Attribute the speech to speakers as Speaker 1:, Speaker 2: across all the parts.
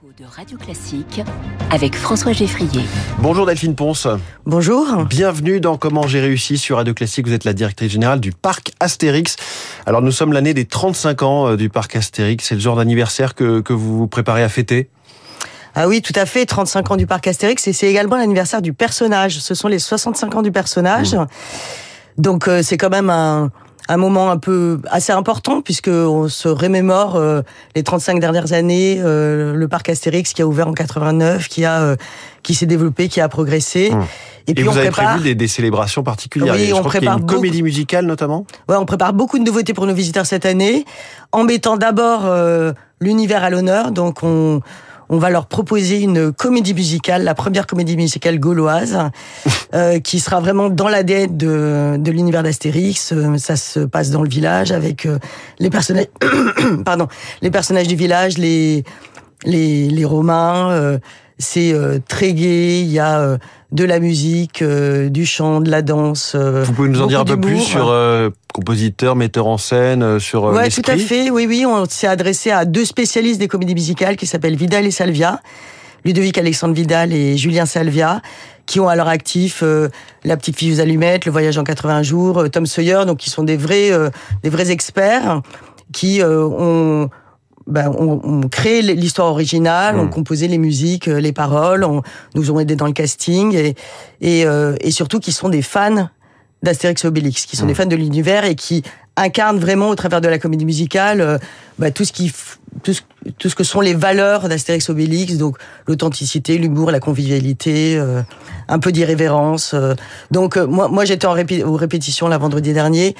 Speaker 1: de Radio Classique avec François Geffrier.
Speaker 2: Bonjour Delphine Ponce.
Speaker 3: Bonjour.
Speaker 2: Bienvenue dans Comment j'ai réussi sur Radio Classique. Vous êtes la directrice générale du parc Astérix. Alors nous sommes l'année des 35 ans euh, du parc Astérix. C'est le genre d'anniversaire que, que vous vous préparez à fêter?
Speaker 3: Ah oui, tout à fait, 35 ans du parc Astérix et c'est également l'anniversaire du personnage. Ce sont les 65 ans du personnage. Donc euh, c'est quand même un, un moment un peu assez important puisque on se remémore euh, les 35 dernières années, euh, le parc Astérix qui a ouvert en 89, qui a euh, qui s'est développé, qui a progressé.
Speaker 2: Et, puis
Speaker 3: on
Speaker 2: vous avez
Speaker 3: prépare.
Speaker 2: prévu des, des célébrations particulières.
Speaker 3: Oui,
Speaker 2: Je
Speaker 3: on prépare
Speaker 2: une
Speaker 3: beaucoup.
Speaker 2: comédie musicale notamment.
Speaker 3: Ouais, on prépare beaucoup de nouveautés pour nos visiteurs cette année, en mettant d'abord euh, l'univers à l'honneur. Donc on on va leur proposer une comédie musicale, la première comédie musicale gauloise, euh, qui sera vraiment dans l'ADN de, de l'univers d'Astérix. Euh, Ça se passe dans le village avec euh, les personnages, pardon, les personnages du village, les les, les Romains. euh, c'est euh, très gai. Il y a euh, de la musique, euh, du chant, de la danse. euh,
Speaker 2: Vous pouvez nous en dire un peu plus sur euh, compositeur, metteur en scène, euh, sur euh,
Speaker 3: Ouais, tout à fait. Oui, oui. On s'est adressé à deux spécialistes des comédies musicales qui s'appellent Vidal et Salvia. Ludovic Alexandre Vidal et Julien Salvia, qui ont à leur actif euh, La petite fille aux allumettes, Le voyage en 80 jours, euh, Tom Sawyer, donc qui sont des vrais, euh, des vrais experts qui euh, ont, ben, ont, ont créé l'histoire originale, ont composé les musiques, les paroles, ont, nous ont aidés dans le casting et, et, euh, et surtout qui sont des fans d'Astérix et Obélix, qui sont des fans de l'univers et qui incarnent vraiment au travers de la comédie musicale euh, bah, tout ce qui tout ce, tout ce que sont les valeurs d'Astérix Obélix, donc l'authenticité, l'humour, la convivialité, euh, un peu d'irrévérence. euh. Donc moi, moi j'étais en répé- aux répétitions la vendredi dernier.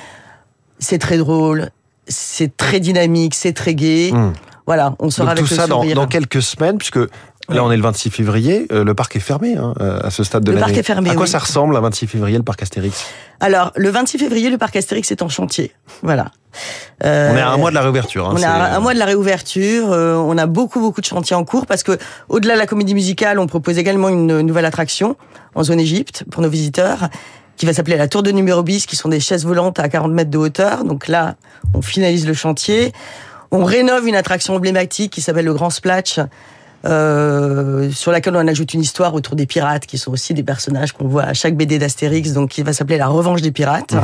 Speaker 3: C'est très drôle, c'est très dynamique, c'est très gai.
Speaker 2: Hmm.
Speaker 3: Voilà, on sera
Speaker 2: Donc
Speaker 3: avec
Speaker 2: tout
Speaker 3: le
Speaker 2: ça dans, dans quelques semaines, puisque là on est le 26 février, euh, le parc est fermé hein, euh, à ce stade de
Speaker 3: Le
Speaker 2: l'année.
Speaker 3: parc est fermé,
Speaker 2: À quoi
Speaker 3: oui.
Speaker 2: ça ressemble un 26 février le parc Astérix
Speaker 3: Alors, le 26 février, le parc Astérix est en chantier. Voilà. Euh,
Speaker 2: On est à un mois de la réouverture. hein,
Speaker 3: On est à un mois de la réouverture. euh, on a beaucoup beaucoup de chantiers en cours parce que au-delà de la comédie musicale, on propose également une nouvelle attraction en zone Égypte pour nos visiteurs qui va s'appeler la Tour de numéro bis, qui sont des chaises volantes à 40 mètres de hauteur. Donc là, on finalise le chantier. On rénove une attraction emblématique qui s'appelle le Grand Splash. Euh, sur laquelle on ajoute une histoire autour des pirates, qui sont aussi des personnages qu'on voit à chaque BD d'Astérix, donc qui va s'appeler La Revanche des pirates.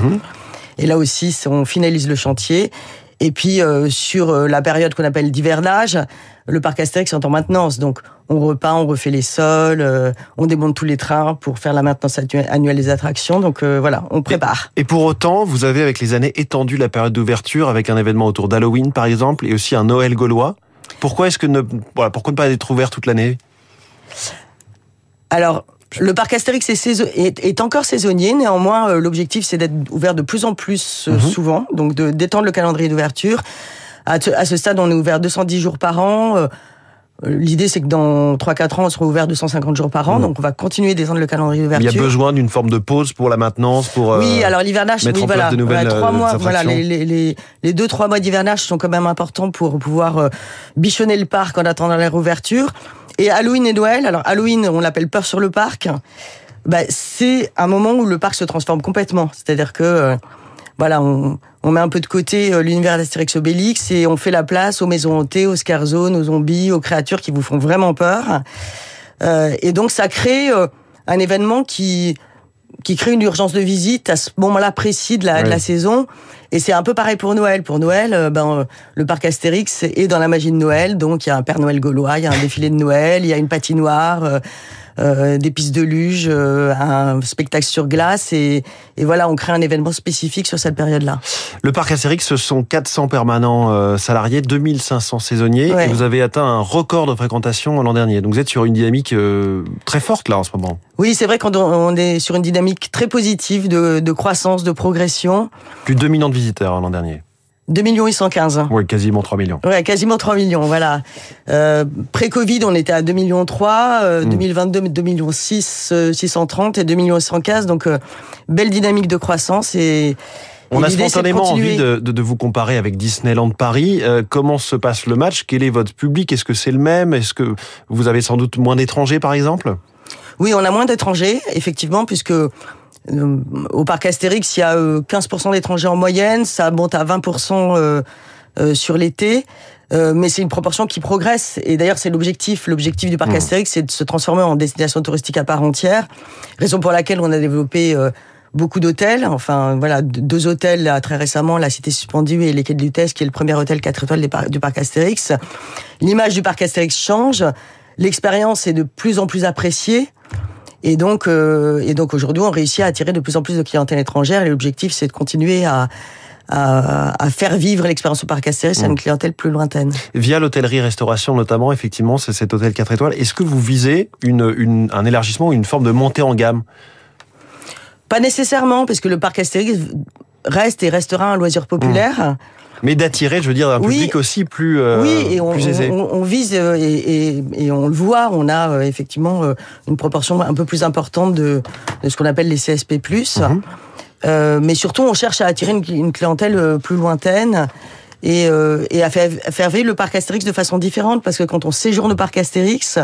Speaker 3: Et là aussi, on finalise le chantier. Et puis euh, sur euh, la période qu'on appelle d'hivernage, le parc Astérix est en maintenance. Donc on repeint, on refait les sols, euh, on démonte tous les trains pour faire la maintenance annu- annuelle des attractions. Donc euh, voilà, on prépare.
Speaker 2: Et pour autant, vous avez avec les années étendu la période d'ouverture avec un événement autour d'Halloween par exemple et aussi un Noël gaulois. Pourquoi est-ce que ne voilà pourquoi ne pas être ouvert toute l'année?
Speaker 3: Alors le parc Astérix est, encore saisonnier. Néanmoins, euh, l'objectif c'est d'être ouvert de plus en plus euh, souvent, donc de d'étendre le calendrier d'ouverture. À, ce- à ce stade, on est ouvert 210 jours par an. Euh, L'idée, c'est que dans 3-4 ans, on sera ouvert 250 jours par an. Donc, on va continuer d'étendre le calendrier
Speaker 2: Il y
Speaker 3: d'ouverture.
Speaker 2: a besoin d'une forme de pause pour la maintenance pour euh,
Speaker 3: Oui, alors l'hivernage, oui, voilà,
Speaker 2: de nouvelles,
Speaker 3: Voilà, trois
Speaker 2: euh,
Speaker 3: mois, voilà, les, les, les, les deux trois mois d'hivernage sont quand même importants pour pouvoir euh, bichonner le parc en attendant la réouverture. Et Halloween et Noël, alors Halloween, on l'appelle peur sur le parc. Bah, c'est un moment où le parc se transforme complètement. C'est-à-dire que euh, voilà, on, on met un peu de côté euh, l'univers d'Astérix Obélix et on fait la place aux maisons hantées, aux scare zones, aux zombies, aux créatures qui vous font vraiment peur. Euh, et donc ça crée euh, un événement qui qui crée une urgence de visite à ce moment-là précis de la, de la
Speaker 2: Ouais.
Speaker 3: saison. Et c'est un peu pareil pour Noël. Pour Noël, euh, ben, le parc Astérix est dans la magie de Noël. Donc, il y a un Père Noël gaulois, il y a un défilé de Noël, il y a une patinoire, euh, des pistes de luge, euh, un spectacle sur glace. Et, et voilà, on crée un événement spécifique sur cette période-là.
Speaker 2: Le parc Astérix, ce sont 400 permanents euh, salariés, 2500 saisonniers,
Speaker 3: Ouais.
Speaker 2: et vous avez atteint un record de fréquentation l'an dernier. Donc vous êtes sur une dynamique euh, très forte là en ce moment.
Speaker 3: Oui, c'est vrai qu'on on est sur une dynamique très positive de, de croissance, de progression.
Speaker 2: Plus de 2 millions de visiteurs hein, l'an dernier.
Speaker 3: 2 millions 815.
Speaker 2: Oui, quasiment 3 millions.
Speaker 3: Ouais, quasiment 3 millions, voilà. Euh, Pré-Covid, on était à 2 millions 3, euh,
Speaker 2: Mm.
Speaker 3: 2022, 2 millions 6, euh, 630 et 2 millions 115, donc euh, belle dynamique de croissance et
Speaker 2: On
Speaker 3: et
Speaker 2: a
Speaker 3: de
Speaker 2: spontanément envie de, de- de vous comparer avec Disneyland Paris. Euh, comment se passe le match? Quel est votre public? Est-ce que c'est le même? Est-ce que vous avez sans doute moins d'étrangers par exemple?
Speaker 3: Oui, on a moins d'étrangers, effectivement, puisque euh, au parc Astérix, il y a euh, 15% d'étrangers en moyenne, ça monte à 20% euh, euh, sur l'été. Euh, mais c'est une proportion qui progresse. Et d'ailleurs, c'est l'objectif. L'objectif du parc
Speaker 2: Mmh.
Speaker 3: Astérix, c'est de se transformer en destination touristique à part entière. Raison pour laquelle on a développé euh, beaucoup d'hôtels. Enfin, voilà, deux- hôtels là, très récemment, la Cité Suspendue et les Quais de Lutèce, qui est le premier hôtel 4 étoiles du parc Astérix. L'image du parc Astérix change. L'expérience est de plus en plus appréciée. Et donc, euh, et donc aujourd'hui, on réussit à attirer de plus en plus de clientèle étrangère. Et l'objectif, c'est de continuer à, à, à faire vivre l'expérience au parc Astérix à une clientèle plus lointaine.
Speaker 2: Via l'hôtellerie-restauration notamment, effectivement, c'est cet hôtel 4 étoiles. Est-ce que vous visez une, une, un élargissement ou une forme de montée en gamme?
Speaker 3: Pas nécessairement, parce que le parc Astérix reste et restera un loisir populaire.
Speaker 2: Mais d'attirer, je veux dire, un
Speaker 3: Oui.
Speaker 2: public aussi plus, euh,
Speaker 3: oui, et on,
Speaker 2: plus aisé.
Speaker 3: on, on vise euh, et, et, et on le voit, on a euh, effectivement euh, une proportion un peu plus importante de, de ce qu'on appelle les CSP+. Euh, mais surtout, on cherche à attirer une, une clientèle plus lointaine et, euh, et à faire, à faire vivre le parc Astérix de façon différente, parce que quand on séjourne au parc Astérix,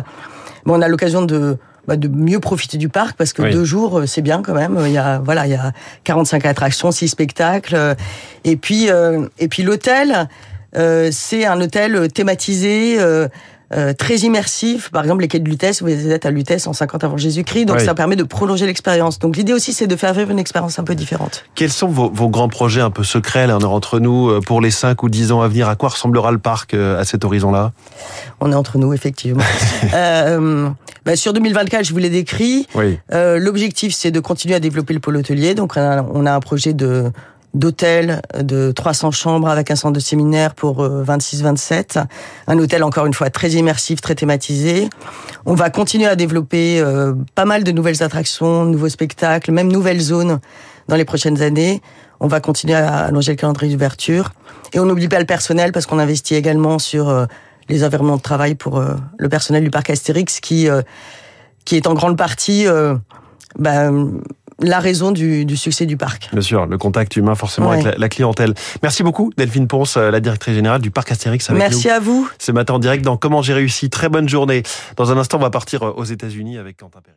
Speaker 3: bon, on a l'occasion de bah, de mieux profiter du parc parce que
Speaker 2: Oui.
Speaker 3: deux jours euh, c'est bien quand même il y a voilà il y a 45 attractions six spectacles et puis euh, et puis l'hôtel euh, c'est un hôtel thématisé euh, euh, très immersif. Par exemple, les quais de Lutèce, vous êtes à Lutèce en 50 avant Jésus-Christ, donc
Speaker 2: Oui.
Speaker 3: ça permet de prolonger l'expérience. Donc l'idée aussi, c'est de faire vivre une expérience un peu différente.
Speaker 2: Quels sont vos, vos grands projets un peu secrets, là, entre nous, euh, pour les 5 ou 10 ans à venir? À quoi ressemblera le parc euh, à cet horizon-là?
Speaker 3: On est entre nous, effectivement. euh, bah, sur 2024, je vous l'ai décrit.
Speaker 2: Oui.
Speaker 3: Euh, L'objectif, c'est de continuer à développer le pôle hôtelier. Donc, on a, on a un projet de d'hôtel de 300 chambres avec un centre de séminaire pour euh, 26-27. Un hôtel, encore une fois, très immersif, très thématisé. On va continuer à développer euh, pas mal de nouvelles attractions, nouveaux spectacles, même nouvelles zones dans les prochaines années. On va continuer à allonger le calendrier d'ouverture. Et on n'oublie pas le personnel parce qu'on investit également sur euh, les environnements de travail pour euh, le personnel du parc Astérix qui, euh, qui est en grande partie euh, ben, la raison du, du succès du parc.
Speaker 2: Bien sûr, le contact humain forcément
Speaker 3: Ouais.
Speaker 2: avec la, la clientèle. Merci beaucoup Delphine Ponce, euh, la directrice générale du parc Astérix avec
Speaker 3: Merci
Speaker 2: nous
Speaker 3: à vous.
Speaker 2: ce matin en direct dans Comment j'ai réussi. Très bonne journée. Dans un instant, on va partir euh, aux États-Unis avec Quentin Perry.